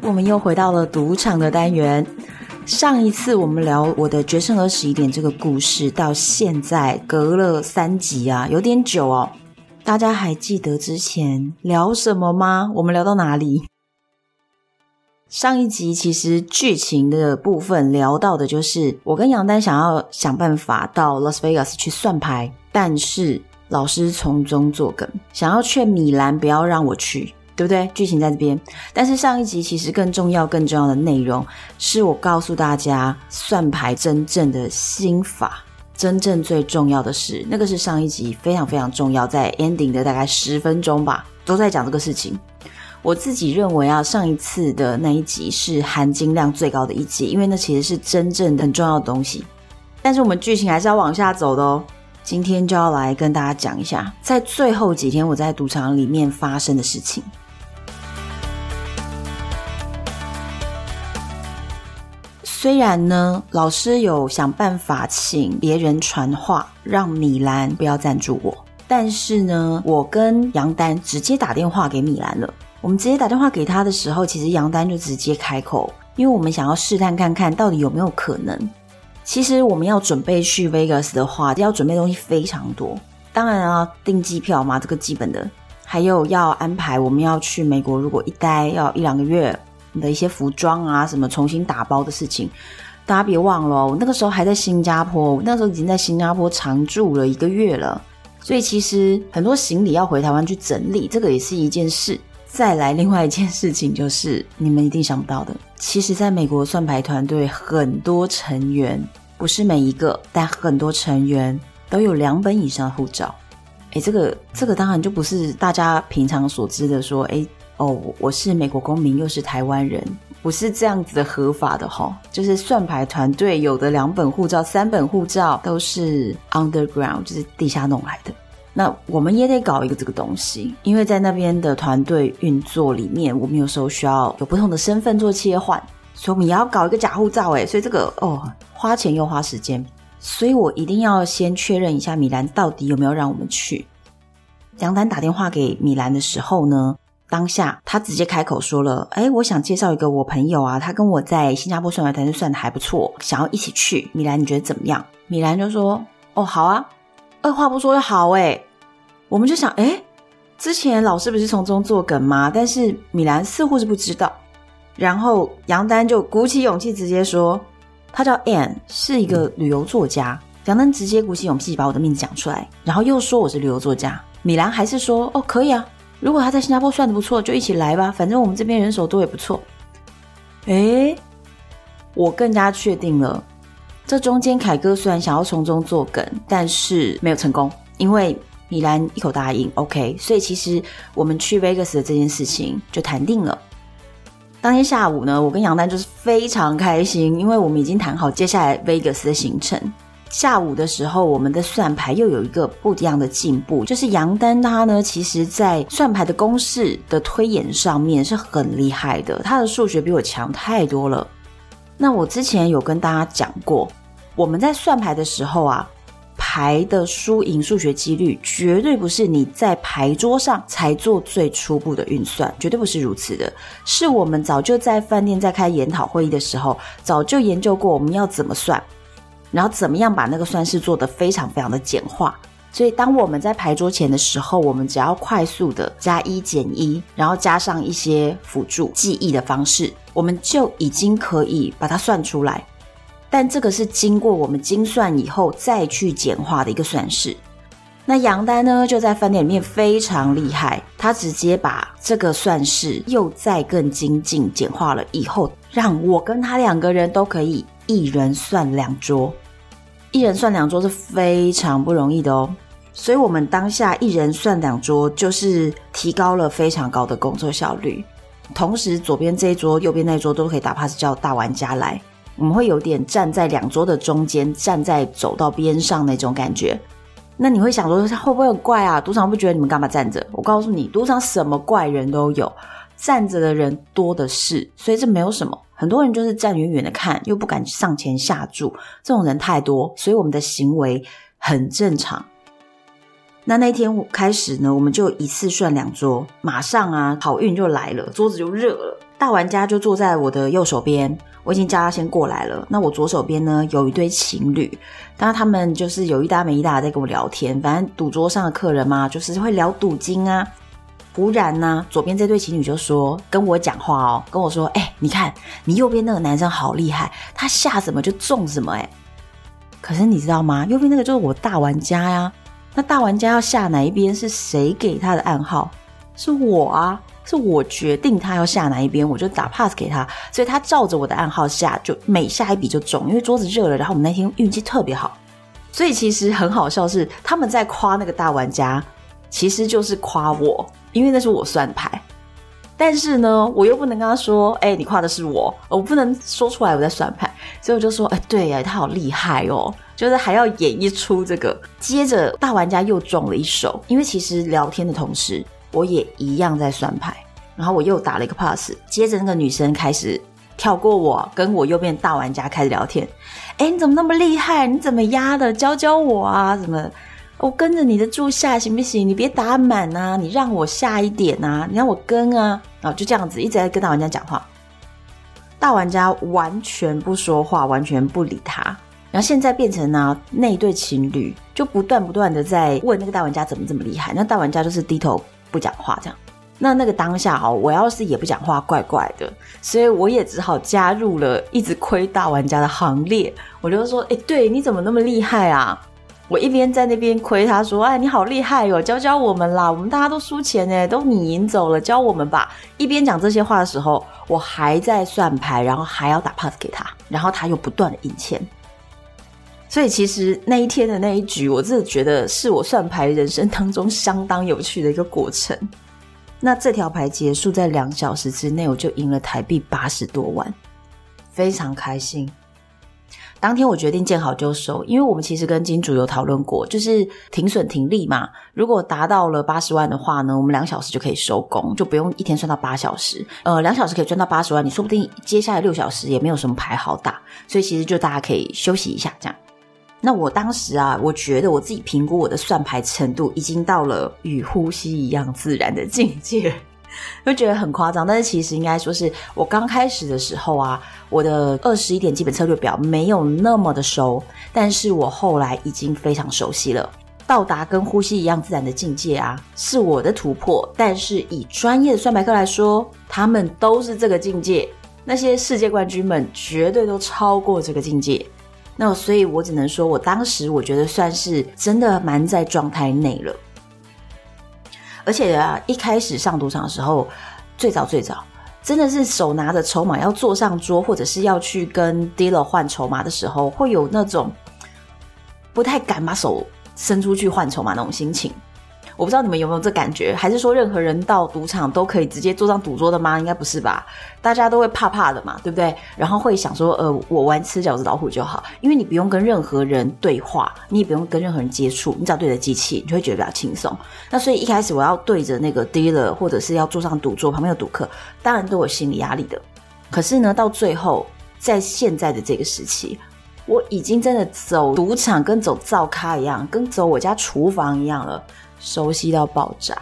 我们又回到了赌场的单元。上一次我们聊我的决胜二十一点这个故事，到现在隔了三集啊，有点久哦。大家还记得之前聊什么吗？我们聊到哪里？上一集其实剧情的部分聊到的就是我跟杨丹想要想办法到 Las Vegas 去算牌，但是老师从中作梗，想要劝米兰不要让我去。对不对？剧情在这边，但是上一集其实更重要、更重要的内容是我告诉大家算牌真正的心法，真正最重要的是那个是上一集非常非常重要，在 ending 的大概十分钟吧，都在讲这个事情。我自己认为啊，上一次的那一集是含金量最高的一集，因为那其实是真正很重要的东西。但是我们剧情还是要往下走的哦。今天就要来跟大家讲一下，在最后几天我在赌场里面发生的事情。虽然呢，老师有想办法请别人传话，让米兰不要赞助我，但是呢，我跟杨丹直接打电话给米兰了。我们直接打电话给他的时候，其实杨丹就直接开口，因为我们想要试探看看到底有没有可能。其实我们要准备去 Vegas 的话，要准备的东西非常多。当然啊，订机票嘛，这个基本的，还有要安排我们要去美国，如果一待要一两个月。的一些服装啊，什么重新打包的事情，大家别忘了，我那个时候还在新加坡，我那时候已经在新加坡常住了一个月了，所以其实很多行李要回台湾去整理，这个也是一件事。再来，另外一件事情就是你们一定想不到的，其实在美国算牌团队很多成员，不是每一个，但很多成员都有两本以上的护照。诶，这个这个当然就不是大家平常所知的说，诶。哦，我是美国公民，又是台湾人，不是这样子的合法的齁。就是算牌团队有的两本护照、三本护照都是 underground，就是地下弄来的。那我们也得搞一个这个东西，因为在那边的团队运作里面，我们有时候需要有不同的身份做切换，所以我们也要搞一个假护照。诶，所以这个哦，花钱又花时间，所以我一定要先确认一下米兰到底有没有让我们去。杨丹打电话给米兰的时候呢，当下，他直接开口说了：“哎，我想介绍一个我朋友啊，他跟我在新加坡算牌团算的还不错，想要一起去。米兰，你觉得怎么样？”米兰就说：“哦，好啊。”二话不说就好哎。我们就想，哎，之前老师不是从中作梗吗？但是米兰似乎是不知道。然后杨丹就鼓起勇气直接说：“他叫 Ann，是一个旅游作家。”杨丹直接鼓起勇气把我的名字讲出来，然后又说我是旅游作家。米兰还是说：“哦，可以啊。”如果他在新加坡算的不错，就一起来吧。反正我们这边人手多也不错。诶，我更加确定了，这中间凯哥虽然想要从中作梗，但是没有成功，因为米兰一口答应，OK。所以其实我们去 Vegas 的这件事情就谈定了。当天下午呢，我跟杨丹就是非常开心，因为我们已经谈好接下来 Vegas 的行程。下午的时候，我们的算牌又有一个不一样的进步，就是杨丹他呢，其实在算牌的公式的推演上面是很厉害的，他的数学比我强太多了。那我之前有跟大家讲过，我们在算牌的时候啊，牌的输赢数学几率绝对不是你在牌桌上才做最初步的运算，绝对不是如此的，是我们早就在饭店在开研讨会议的时候，早就研究过我们要怎么算。然后怎么样把那个算式做得非常非常的简化？所以当我们在牌桌前的时候，我们只要快速的加一减一，然后加上一些辅助记忆的方式，我们就已经可以把它算出来。但这个是经过我们精算以后再去简化的一个算式。那杨丹呢，就在饭店里面非常厉害，他直接把这个算式又再更精进简化了以后，让我跟他两个人都可以。一人算两桌，一人算两桌是非常不容易的哦。所以，我们当下一人算两桌，就是提高了非常高的工作效率。同时，左边这一桌、右边那一桌都可以打 pass 叫大玩家来。我们会有点站在两桌的中间，站在走到边上那种感觉。那你会想说，会不会很怪啊？赌场不觉得你们干嘛站着？我告诉你，赌场什么怪人都有，站着的人多的是，所以这没有什么。很多人就是站远远的看，又不敢上前下注，这种人太多，所以我们的行为很正常。那那天开始呢，我们就一次算两桌，马上啊，好运就来了，桌子就热了。大玩家就坐在我的右手边，我已经叫他先过来了。那我左手边呢，有一对情侣，当他们就是有一搭没一搭在跟我聊天。反正赌桌上的客人嘛，就是会聊赌金啊。忽然呢、左边这对情侣就说跟我讲话哦，跟我说：“哎、你看你右边那个男生好厉害，他下什么就中什么。”哎，可是你知道吗？右边那个就是我大玩家呀。那大玩家要下哪一边？是谁给他的暗号？是我啊，是我决定他要下哪一边，我就打 pass 给他，所以他照着我的暗号下，就每下一笔就中。因为桌子热了，然后我们那天运气特别好，所以其实很好笑是他们在夸那个大玩家，其实就是夸我，因为那是我算牌。但是呢，我又不能跟他说，哎、你夸的是我，我不能说出来我在算牌，所以我就说，哎、欸，对呀，他好厉害哦。就是还要演一出这个，接着大玩家又中了一手，因为其实聊天的同时，我也一样在算牌，然后我又打了一个 pass，接着那个女生开始跳过我，跟我右边大玩家开始聊天，哎，你怎么那么厉害？你怎么压的？教教我啊！怎么？我跟着你的注下行不行？你别打满啊，你让我下一点啊，你让我跟啊，然后就这样子一直在跟大玩家讲话，大玩家完全不说话，完全不理他。然后现在变成呢、那一对情侣就不断不断的在问那个大玩家怎么这么厉害，那大玩家就是低头不讲话这样。那那个当下哦，我要是也不讲话，怪怪的，所以我也只好加入了一直亏大玩家的行列。我就说，哎，对，你怎么那么厉害啊？我一边在那边亏他说，哎，你好厉害哦，教教我们啦，我们大家都输钱呢，都你赢走了，教我们吧。一边讲这些话的时候，我还在算牌，然后还要打 pass 给他，然后他又不断的赢钱。所以其实那一天的那一局，我真的觉得是我算牌人生当中相当有趣的一个过程。那这条牌结束在两小时之内，我就赢了台币八十多万，非常开心。当天我决定见好就收，因为我们其实跟金主有讨论过，就是停损停利嘛。如果达到了八十万的话呢，我们两小时就可以收工，就不用一天算到八小时。呃，两小时可以赚到八十万，你说不定接下来六小时也没有什么牌好打，所以其实就大家可以休息一下这样。那我当时啊，我觉得我自己评估我的算牌程度已经到了与呼吸一样自然的境界，就觉得很夸张。但是其实应该说是我刚开始的时候啊，我的二十一点基本策略表没有那么的熟，但是我后来已经非常熟悉了，到达跟呼吸一样自然的境界啊，是我的突破。但是以专业的算牌客来说，他们都是这个境界，那些世界冠军们绝对都超过这个境界。那所以，我只能说，我当时我觉得算是真的蛮在状态内了。而且啊，一开始上赌场的时候，最早最早，真的是手拿着筹码要坐上桌，或者是要去跟 dealer 换筹码的时候，会有那种不太敢把手伸出去换筹码那种心情。我不知道你们有没有这感觉，还是说任何人到赌场都可以直接坐上赌桌的吗？应该不是吧？大家都会怕怕的嘛，对不对？然后会想说，呃，我玩吃饺子老虎就好，因为你不用跟任何人对话，你也不用跟任何人接触，你只要对着机器，你就会觉得比较轻松。那所以一开始我要对着那个 dealer，或者是要坐上赌桌，旁边有赌客，当然都有心理压力的。可是呢，到最后，在现在的这个时期，我已经真的走赌场跟走灶咖一样，跟走我家厨房一样了。熟悉到爆炸，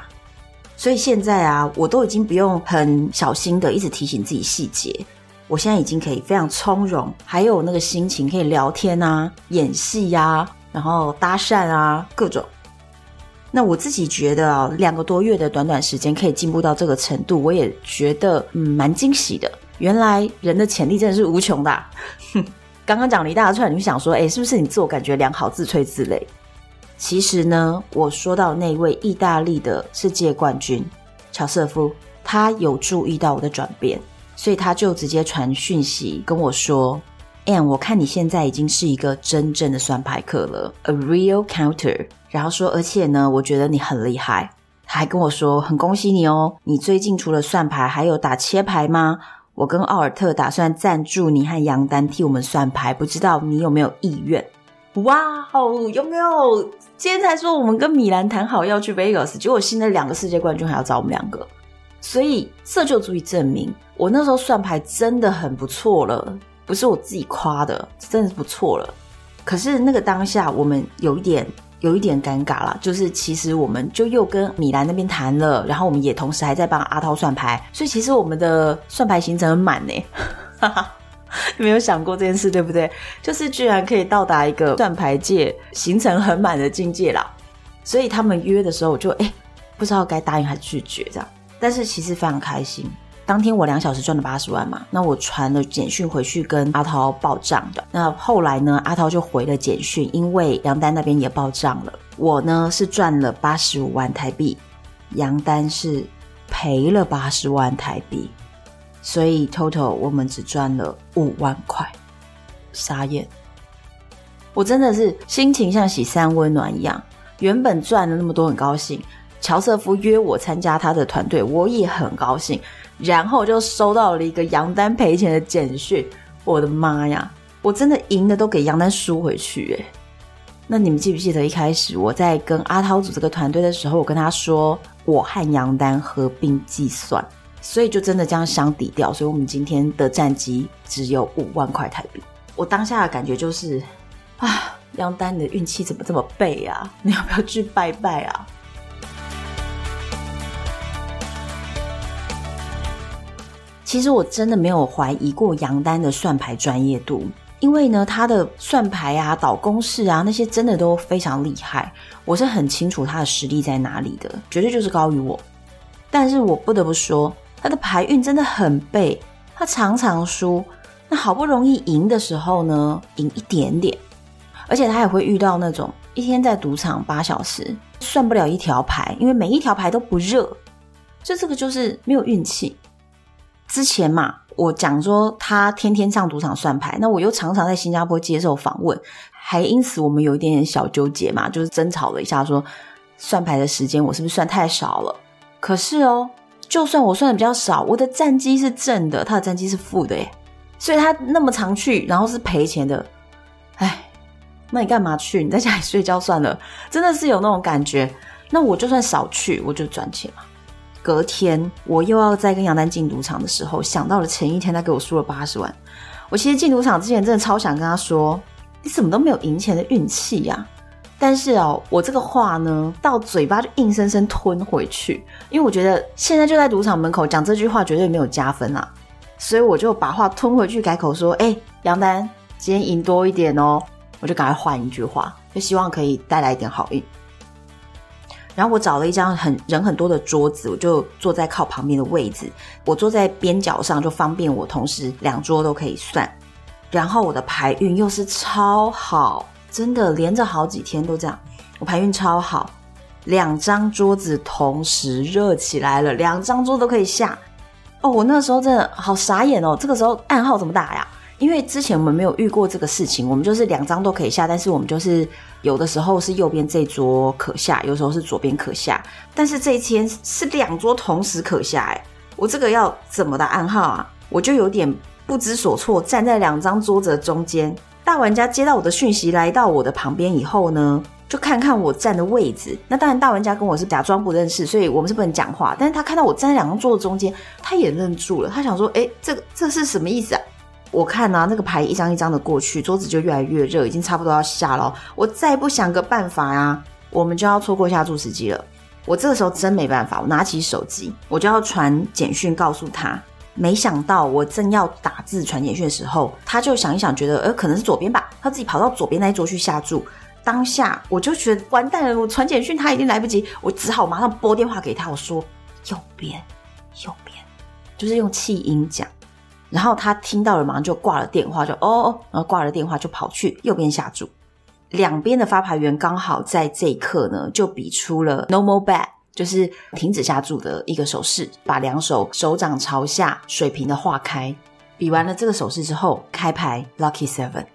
所以现在啊，我都已经不用很小心的一直提醒自己细节。我现在已经可以非常从容，还有那个心情可以聊天啊、演戏呀、啊，然后搭讪啊，各种。那我自己觉得啊，两个多月的短短时间可以进步到这个程度，我也觉得嗯蛮惊喜的。原来人的潜力真的是无穷的。刚刚讲了一大串，你就想说，哎，是不是你自我感觉良好，自吹自擂？其实呢，我说到那位意大利的世界冠军乔瑟夫，他有注意到我的转变，所以他就直接传讯息跟我说：“，and 我看你现在已经是一个真正的算牌客了，a real counter。然后说，而且呢，我觉得你很厉害。他还跟我说，很恭喜你哦，你最近除了算牌，还有打切牌吗？我跟奥尔特打算赞助你和杨丹替我们算牌，不知道你有没有意愿？哇哦，有没有？今天才说我们跟米兰谈好要去 Vegas，结果现在两个世界冠军还要找我们两个，所以这就足以证明我那时候算牌真的很不错了，不是我自己夸的，真的是不错了。可是那个当下，我们有一点有一点尴尬啦，就是其实我们就又跟米兰那边谈了，然后我们也同时还在帮阿涛算牌，所以其实我们的算牌行程很满呢，哈哈。没有想过这件事，对不对？就是居然可以到达一个算牌界行程很满的境界啦。所以他们约的时候，我就哎，不知道该答应还是拒绝这样。但是其实非常开心。当天我两小时赚了八十万嘛，那我传了简讯回去跟阿涛报账的。那后来呢，阿涛就回了简讯，因为杨丹那边也报账了。我呢是赚了八十五万台币，杨丹是赔了八十万台币。所以 total 我们只赚了五万块，傻眼！我真的是心情像洗三温暖一样。原本赚了那么多，很高兴。乔瑟夫约我参加他的团队，我也很高兴。然后就收到了一个杨丹赔钱的简讯，我的妈呀！我真的赢的都给杨丹输回去诶。那你们记不记得一开始我在跟阿涛组这个团队的时候，我跟他说我和杨丹合并计算。所以就真的这样相抵掉，所以我们今天的战绩只有五万块台币。我当下的感觉就是，啊，杨丹，你的运气怎么这么背啊？你要不要去拜拜啊？其实我真的没有怀疑过杨丹的算牌专业度，因为呢，他的算牌啊、导公式啊那些真的都非常厉害，我是很清楚他的实力在哪里的，绝对就是高于我。但是我不得不说。他的牌运真的很背，他常常输。那好不容易赢的时候呢，赢一点点，而且他也会遇到那种一天在赌场八小时算不了一条牌，因为每一条牌都不热。就这个就是没有运气。之前嘛，我讲说他天天上赌场算牌，那我又常常在新加坡接受访问，还因此我们有一点点小纠结嘛，就是争吵了一下说，说算牌的时间我是不是算太少了？可是哦。就算我算的比较少，我的战绩是正的，他的战绩是负的耶，所以他那么常去，然后是赔钱的，哎，那你干嘛去？你在家里睡觉算了，真的是有那种感觉。那我就算少去，我就赚钱嘛。隔天我又要再跟杨丹进赌场的时候，想到了前一天他给我输了八十万，我其实进赌场之前真的超想跟他说，你怎么都没有赢钱的运气呀？但是哦，我这个话呢，到嘴巴就硬生生吞回去，因为我觉得现在就在赌场门口讲这句话绝对没有加分啊，所以我就把话吞回去，改口说：“哎，杨丹，今天赢多一点哦。”我就赶快换一句话，就希望可以带来一点好运。然后我找了一张很人很多的桌子，我就坐在靠旁边的位置，我坐在边角上，就方便我同时两桌都可以算。然后我的牌运又是超好。真的连着好几天都这样，我排运超好，两张桌子同时热起来了，两张桌都可以下。哦，我那时候真的好傻眼哦，这个时候暗号怎么打呀？因为之前我们没有遇过这个事情，我们就是两张都可以下，但是我们就是有的时候是右边这桌可下，有时候是左边可下，但是这一天是两桌同时可下，哎，我这个要怎么打暗号啊？我就有点不知所措，站在两张桌子的中间。大玩家接到我的讯息，来到我的旁边以后呢，就看看我站的位置。那当然，大玩家跟我是假装不认识，所以我们是不能讲话。但是他看到我站在两张桌子中间，他也愣住了。他想说：“诶，这个这是什么意思啊？”我看啊，那个牌一张一张的过去，桌子就越来越热，已经差不多要下了。我再不想个办法呀，我们就要错过下注时机了。我这个时候真没办法，我拿起手机，我就要传简讯告诉他。没想到我正要打字传简讯的时候，他就想一想，觉得呃可能是左边吧，他自己跑到左边那一桌去下注。当下我就觉得完蛋了，我传简讯他已经来不及，我只好马上拨电话给他，我说右边，右边，就是用气音讲。然后他听到了，马上就挂了电话，就哦哦，然后挂了电话就跑去右边下注。两边的发牌员刚好在这一刻呢，就比出了 no more bet。就是停止下注的一个手势，把两手手掌朝下水平的画开，比完了这个手势之后，开牌 Lucky Seven，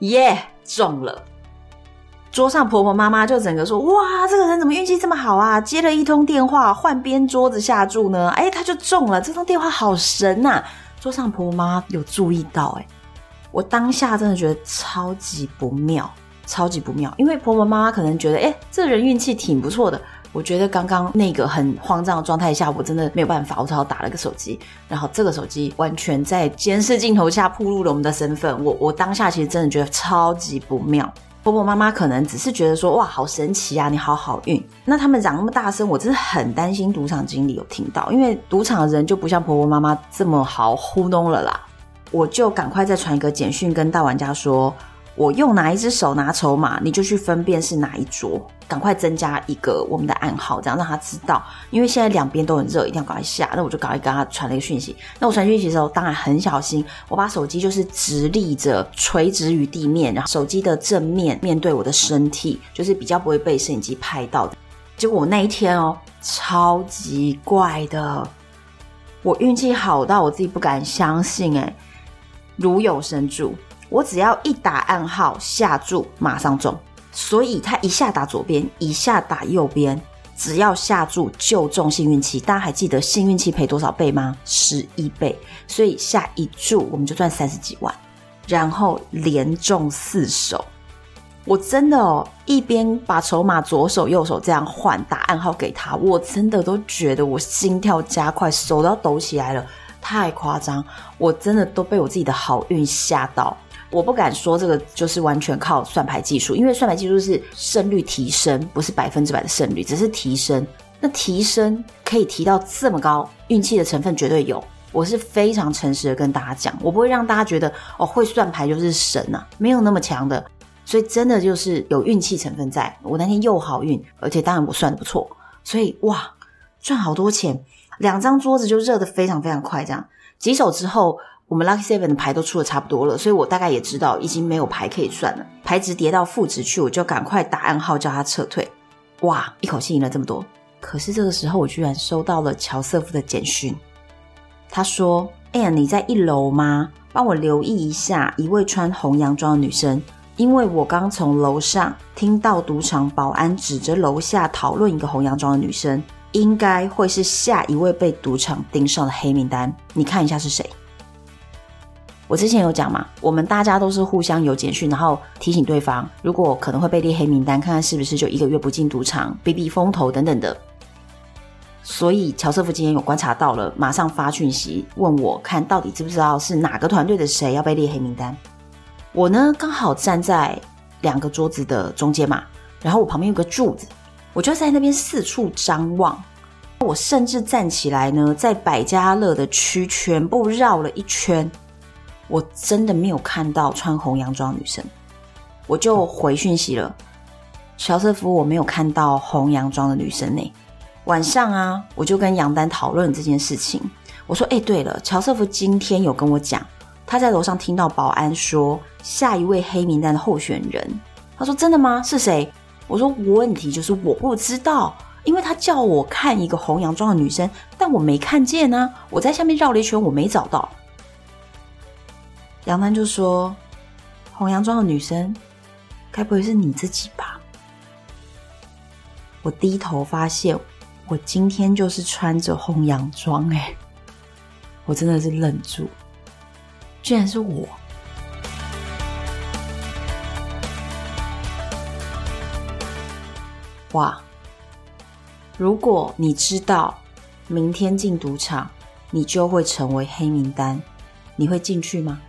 耶、中了。桌上婆婆妈妈就整个说：“哇，这个人怎么运气这么好啊？接了一通电话，换边桌子下注呢？哎，他就中了，这通电话好神呐！”桌上婆婆妈妈有注意到，哎，我当下真的觉得超级不妙，超级不妙，因为婆婆妈妈可能觉得，哎，这人运气挺不错的。我觉得刚刚那个很慌张的状态下，我真的没有办法，我只好打了个手机，然后这个手机完全在监视镜头下暴露了我们的身份。我我当下其实真的觉得超级不妙。婆婆妈妈可能只是觉得说，哇，好神奇啊，你好好运。那他们嚷那么大声，我真的很担心赌场经理有听到，因为赌场的人就不像婆婆妈妈这么好糊弄了啦。我就赶快再传一个简讯跟大玩家说。我用哪一只手拿筹码，你就去分辨是哪一桌，赶快增加一个我们的暗号，这样让他知道。因为现在两边都很热，一定要赶快下。那我就赶快跟他传了一个讯息。那我传讯息的时候，当然很小心，我把手机就是直立着，垂直于地面，然后手机的正面面对我的身体，就是比较不会被摄影机拍到的。结果我那一天哦，超级怪的，我运气好到我自己不敢相信，诶，如有神助。我只要一打暗号下注，马上中。所以他一下打左边，一下打右边，只要下注就中幸运期。大家还记得幸运期赔多少倍吗？十一倍。所以下一注我们就赚三十几万，然后连中四手。我真的哦，一边把筹码左手右手这样换，打暗号给他，我真的都觉得我心跳加快，手都要抖起来了，太夸张！我真的都被我自己的好运吓到。我不敢说这个就是完全靠算牌技术，因为算牌技术是胜率提升，不是百分之百的胜率，只是提升。那提升可以提到这么高，运气的成分绝对有。我是非常诚实的跟大家讲，我不会让大家觉得哦，会算牌就是神呐、啊，没有那么强的。所以真的就是有运气成分在。我那天又好运，而且当然我算的不错，所以哇，赚好多钱，两张桌子就热得非常非常快，这样几手之后。我们 Lucky Seven 的牌都出的差不多了，所以我大概也知道已经没有牌可以算了。牌值跌到负值去，我就赶快打暗号叫他撤退。哇，一口气赢了这么多！可是这个时候，我居然收到了乔瑟夫的简讯。他说：“哎呀，你在一楼吗？帮我留意一下一位穿红洋装的女生，因为我刚从楼上听到赌场保安指着楼下讨论一个红洋装的女生，应该会是下一位被赌场盯上的黑名单。你看一下是谁？”我之前有讲嘛，我们大家都是互相有简讯，然后提醒对方，如果可能会被列黑名单，看看是不是就一个月不进赌场，避避风头等等的。所以乔瑟夫今天有观察到了，马上发讯息问我，看到底知不知道是哪个团队的谁要被列黑名单。我呢刚好站在两个桌子的中间嘛，然后我旁边有个柱子，我就在那边四处张望。我甚至站起来呢，在百家乐的区全部绕了一圈。我真的没有看到穿红洋装女生，我就回讯息了，乔瑟夫，我没有看到红洋装的女生呢。晚上啊，我就跟杨丹讨论这件事情。我说：“哎，对了，乔瑟夫今天有跟我讲，他在楼上听到保安说下一位黑名单的候选人。他说真的吗？是谁？我说问题就是我不知道，因为他叫我看一个红洋装的女生，但我没看见啊。我在下面绕了一圈，我没找到。”杨丹就说：“红洋装的女生，该不会是你自己吧？”我低头发现，我今天就是穿着红洋装，哎，我真的是愣住，居然是我！哇！如果你知道明天进赌场，你就会成为黑名单，你会进去吗？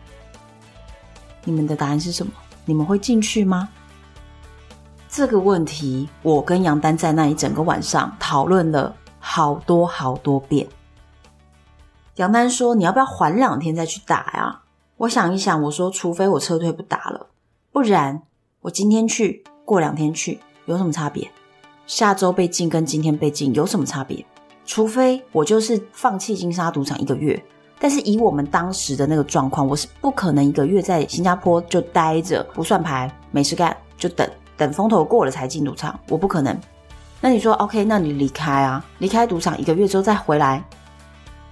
你们的答案是什么？你们会进去吗？这个问题，我跟杨丹在那一整个晚上讨论了好多好多遍。杨丹说：“你要不要缓两天再去打呀？”我想一想，我说：“除非我撤退不打了，不然我今天去，过两天去，有什么差别？下周被禁跟今天被禁有什么差别？除非我就是放弃金沙赌场一个月。”但是以我们当时的那个状况，我是不可能一个月在新加坡就待着不算牌，没事干，就等等风头过了才进赌场，我不可能。那你说 OK，那你离开啊，离开赌场一个月之后再回来，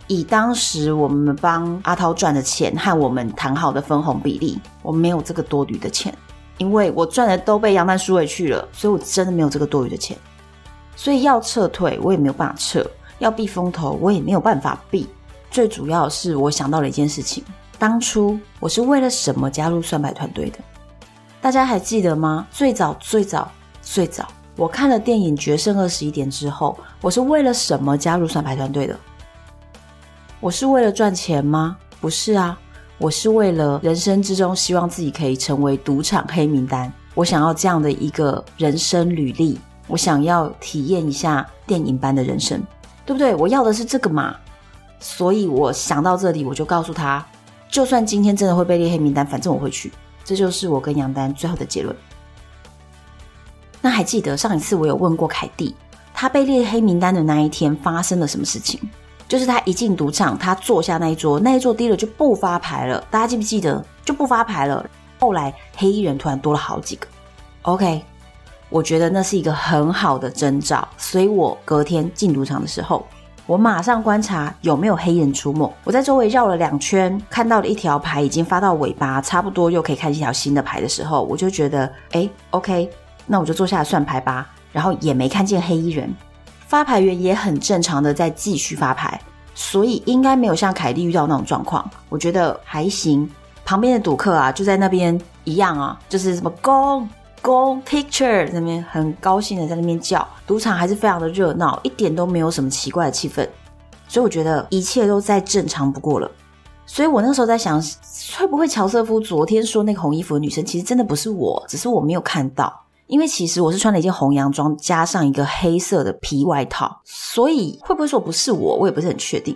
以当时我们帮阿涛赚的钱和我们谈好的分红比例，我没有这个多余的钱，因为我赚的都被杨丹输回去了，所以我真的没有这个多余的钱。所以要撤退，我也没有办法撤；要避风头，我也没有办法避。最主要是，我想到了一件事情：当初我是为了什么加入算牌团队的？大家还记得吗？最早、最早、最早，我看了电影《决胜二十一点》之后，我是为了什么加入算牌团队的？我是为了赚钱吗？不是啊，我是为了人生之中希望自己可以成为赌场黑名单。我想要这样的一个人生履历，我想要体验一下电影般的人生，对不对？我要的是这个嘛。所以我想到这里，我就告诉他，就算今天真的会被列黑名单，反正我会去。这就是我跟杨丹最后的结论。那还记得上一次我有问过凯蒂，他被列黑名单的那一天发生了什么事情？就是他一进赌场，他坐下那一桌，那一桌低了就不发牌了。大家记不记得？就不发牌了。后来黑衣人突然多了好几个。OK，我觉得那是一个很好的征兆。所以我隔天进赌场的时候，我马上观察有没有黑衣人出没。我在周围绕了两圈，看到了一条牌已经发到尾巴，差不多又可以看一条新的牌的时候，我就觉得，哎，OK，那我就坐下来算牌吧。然后也没看见黑衣人。发牌员也很正常的在继续发牌，所以应该没有像凯蒂遇到那种状况。我觉得还行。旁边的赌客啊，就在那边一样啊，就是什么 Go Go Picture 那边很高兴的在那边叫。赌场还是非常的热闹，一点都没有什么奇怪的气氛。所以我觉得一切都再正常不过了。所以我那时候在想，会不会乔瑟夫昨天说那个红衣服的女生，其实真的不是我，只是我没有看到。因为其实我是穿了一件红洋装，加上一个黑色的皮外套，所以会不会说不是我，我也不是很确定。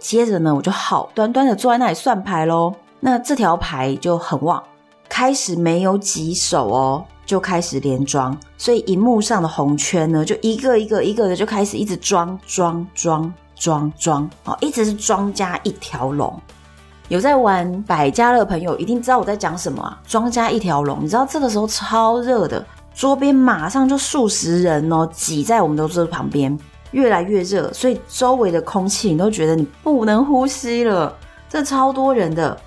接着呢，我就好端端的坐在那里算牌喽。那这条牌就很旺，开始没有几手哦，就开始连庄，所以荧幕上的红圈呢，就一个一个一个的就开始一直庄庄庄庄庄哦，一直是庄家一条龙。有在玩百家乐的朋友一定知道我在讲什么啊，庄家一条龙，你知道这个时候超热的。桌边马上就数十人哦，挤在我们的桌旁边，越来越热，所以周围的空气你都觉得你不能呼吸了。这超多人的，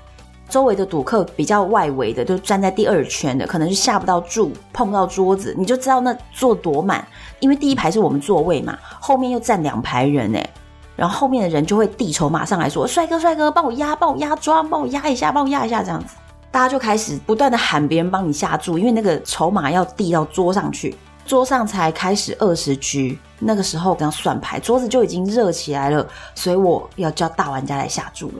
周围的赌客比较外围的，就站在第二圈的，可能是下不到注，碰不到桌子，你就知道那坐多满。因为第一排是我们座位嘛，后面又站两排人哎，然后后面的人就会递筹码上来说：“帅哥，帅哥，帮我压，帮我压庄，帮我压一下，帮我压一下，这样子。”大家就开始不断的喊别人帮你下注，因为那个筹码要递到桌上去，桌上才开始二十局。那个时候刚算牌，桌子就已经热起来了，所以我要叫大玩家来下注了。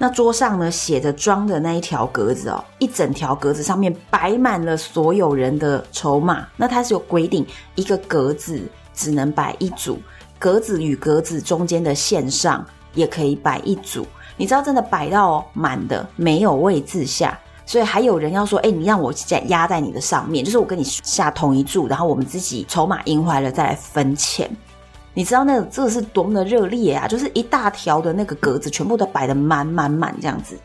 那桌上呢，写着庄的那一条格子哦，一整条格子上面摆满了所有人的筹码。那它是有规定，一个格子只能摆一组，格子与格子中间的线上也可以摆一组。你知道真的摆到满的没有位置下，所以还有人要说：“哎，你让我再压在你的上面，就是我跟你下同一注，然后我们自己筹码赢回来了再来分钱。”你知道那个这是多么的热烈啊！就是一大条的那个格子全部都摆得满满满这样子，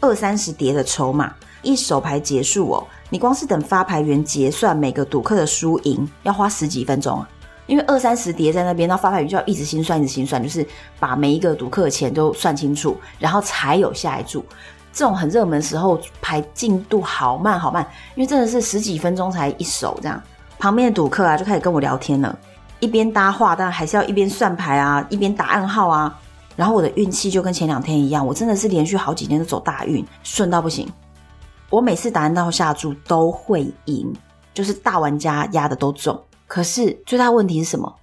二三十叠的筹码，一手牌结束哦，你光是等发牌员结算每个赌客的输赢要花十几分钟啊。因为二三十叠在那边，那发牌员就要一直心算，一直心算，就是把每一个赌客的钱都算清楚，然后才有下一注。这种很热门的时候，牌进度好慢好慢，因为真的是十几分钟才一手这样。旁边的赌客啊就开始跟我聊天了，一边搭话，但还是要一边算牌啊，一边打暗号啊。然后我的运气就跟前两天一样，我真的是连续好几天都走大运，顺到不行。我每次打暗号下注都会赢，就是大玩家压的都中。可是最大问题是什么？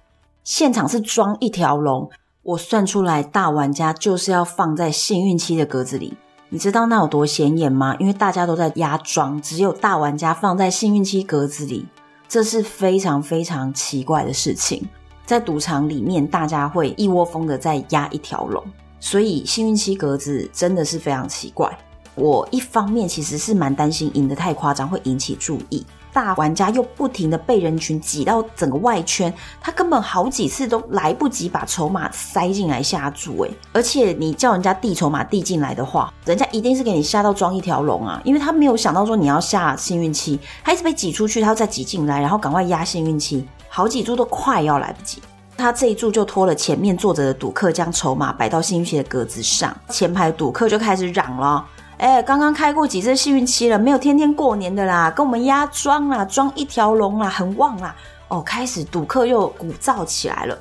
现场是庄一条龙，我算出来大玩家就是要放在幸运期的格子里。你知道那有多显眼吗？因为大家都在压庄，只有大玩家放在幸运期格子里，这是非常非常奇怪的事情。在赌场里面，大家会一窝蜂的在压一条龙，所以幸运七格子真的是非常奇怪。我一方面其实是蛮担心赢得太夸张会引起注意。大玩家又不停的被人群挤到整个外圈，他根本好几次都来不及把筹码塞进来下注诶，而且你叫人家递筹码递进来的话，人家一定是给你下到装一条龙啊，因为他没有想到说你要下幸运期，他一直被挤出去，他要再挤进来，然后赶快压幸运期，好几注都快要来不及。他这一注就拖了前面坐着的赌客，将筹码摆到幸运期的格子上。前排赌客就开始嚷了：“哎，刚刚开过几次幸运期了，没有天天过年的啦，跟我们压庄啦，庄一条龙啦，很旺啦！”哦，开始赌客又鼓噪起来了。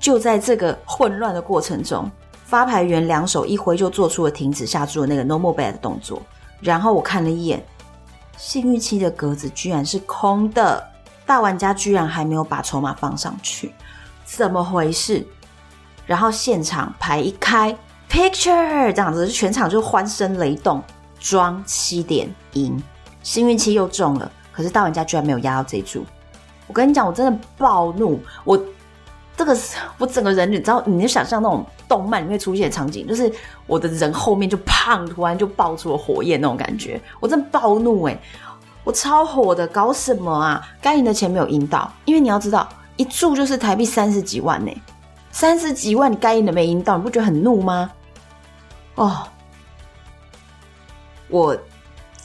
就在这个混乱的过程中，发牌员两手一挥，就做出了停止下注的那个 no more bet 的动作。然后我看了一眼，幸运期的格子居然是空的，大玩家居然还没有把筹码放上去。怎么回事？然后现场牌一开，picture 这样子，全场就欢声雷动，庄七点赢，幸运期又中了，可是大玩家居然没有压到这一注。我跟你讲，我真的暴怒，我这个我整个人，你知道，你就想象那种动漫里面出现的场景，就是我的人后面就砰，突然就爆出了火焰那种感觉，我真的暴怒哎，我超火的，搞什么啊？该赢的钱没有赢到，因为你要知道。一注就是台币三十几万呢，三十几万你该赢的没赢到，你不觉得很怒吗？哦，我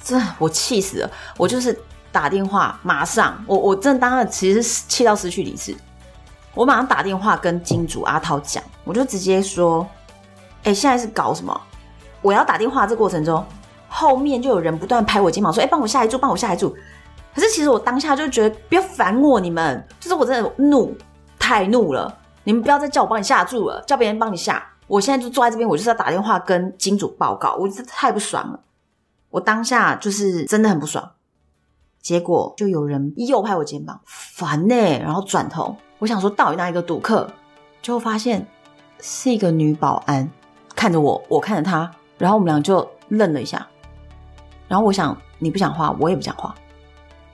这我气死了，我就是打电话，马上我我真的当时其实是气到失去理智，我马上打电话跟金主阿涛讲，我就直接说，哎，现在是搞什么？我要打电话这过程中，后面就有人不断拍我肩膀说，哎，帮我下一注，帮我下一注。可是其实我当下就觉得不要烦我，你们就是我真的怒，太怒了！你们不要再叫我帮你下注了，叫别人帮你下。我现在就坐在这边，我就是要打电话跟金主报告，我真的太不爽了。我当下就是真的很不爽。结果就有人又拍我肩膀，烦呢、然后转头，我想说到底哪一个赌客，就发现是一个女保安看着我，我看着她，然后我们俩就愣了一下。然后我想你不讲话，我也不讲话。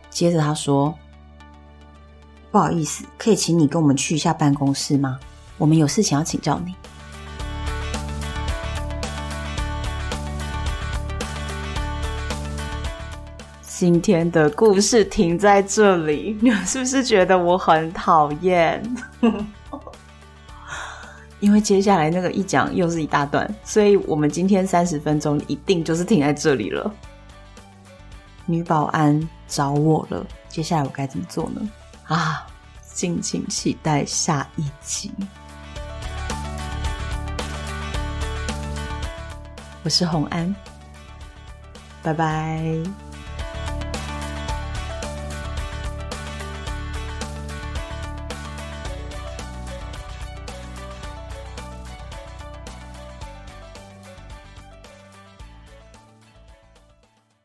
接着他说：“不好意思，可以请你跟我们去一下办公室吗？我们有事情要请教你。”今天的故事停在这里，你 们是不是觉得我很讨厌？因为接下来那个一讲又是一大段，所以我们今天三十分钟一定就是停在这里了。女保安找我了，接下来我该怎么做呢？啊，敬请期待下一集。我是红安，拜拜。